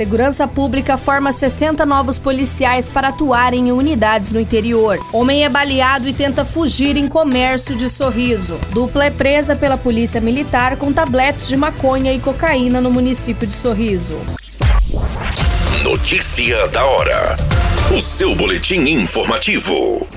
Segurança Pública forma 60 novos policiais para atuarem em unidades no interior. Homem é baleado e tenta fugir em comércio de sorriso. Dupla é presa pela Polícia Militar com tabletes de maconha e cocaína no município de Sorriso. Notícia da hora. O seu boletim informativo.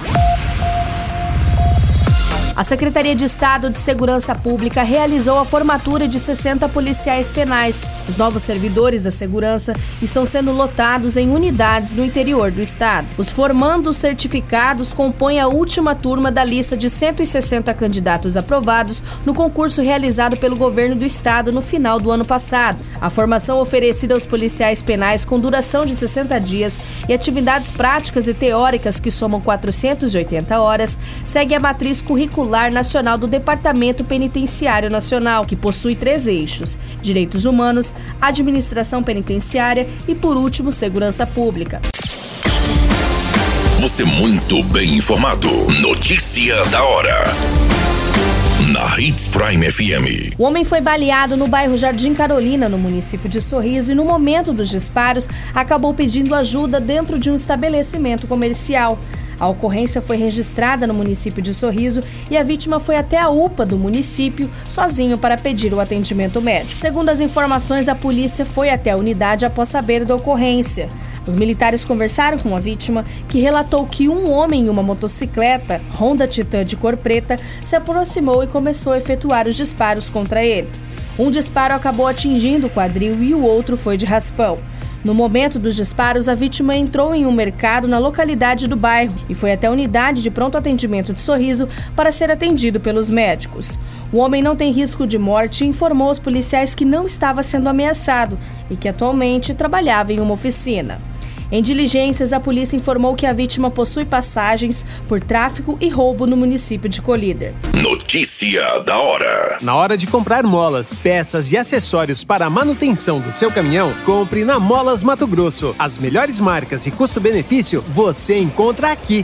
A Secretaria de Estado de Segurança Pública realizou a formatura de 60 policiais penais. Os novos servidores da segurança estão sendo lotados em unidades no interior do estado. Os formandos certificados compõem a última turma da lista de 160 candidatos aprovados no concurso realizado pelo governo do estado no final do ano passado. A formação oferecida aos policiais penais com duração de 60 dias e atividades práticas e teóricas que somam 480 horas segue a matriz curricular Curricular Nacional do Departamento Penitenciário Nacional, que possui três eixos: direitos humanos, administração penitenciária e, por último, segurança pública. Você muito bem informado. Notícia da hora. Na Hits Prime FM. O homem foi baleado no bairro Jardim Carolina, no município de Sorriso, e no momento dos disparos acabou pedindo ajuda dentro de um estabelecimento comercial. A ocorrência foi registrada no município de Sorriso e a vítima foi até a UPA do município sozinho para pedir o atendimento médico. Segundo as informações, a polícia foi até a unidade após saber da ocorrência. Os militares conversaram com a vítima, que relatou que um homem em uma motocicleta, Honda Titan de cor preta, se aproximou e começou a efetuar os disparos contra ele. Um disparo acabou atingindo o quadril e o outro foi de raspão. No momento dos disparos, a vítima entrou em um mercado na localidade do bairro e foi até a unidade de pronto atendimento de Sorriso para ser atendido pelos médicos. O homem não tem risco de morte e informou aos policiais que não estava sendo ameaçado e que atualmente trabalhava em uma oficina. Em diligências, a polícia informou que a vítima possui passagens por tráfico e roubo no município de Colíder. Notícia da hora. Na hora de comprar molas, peças e acessórios para a manutenção do seu caminhão, compre na Molas Mato Grosso. As melhores marcas e custo-benefício você encontra aqui.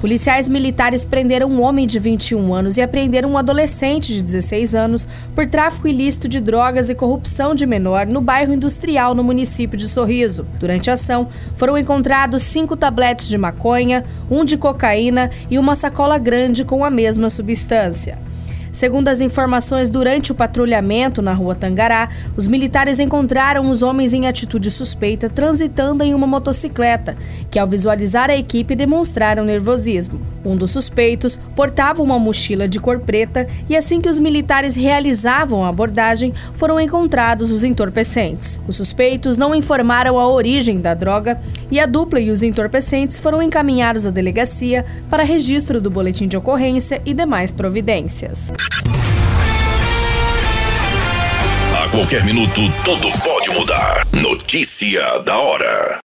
Policiais militares prenderam um homem de 21 anos e apreenderam um adolescente de 16 anos por tráfico ilícito de drogas e corrupção de menor no bairro industrial no município de Sorriso. Durante a ação, foram encontrados cinco tabletes de maconha, um de cocaína e uma sacola grande com a mesma substância. Segundo as informações, durante o patrulhamento na rua Tangará, os militares encontraram os homens em atitude suspeita transitando em uma motocicleta, que ao visualizar a equipe demonstraram nervosismo. Um dos suspeitos portava uma mochila de cor preta e assim que os militares realizavam a abordagem, foram encontrados os entorpecentes. Os suspeitos não informaram a origem da droga e a dupla e os entorpecentes foram encaminhados à delegacia para registro do boletim de ocorrência e demais providências. A qualquer minuto, tudo pode mudar. Notícia da hora.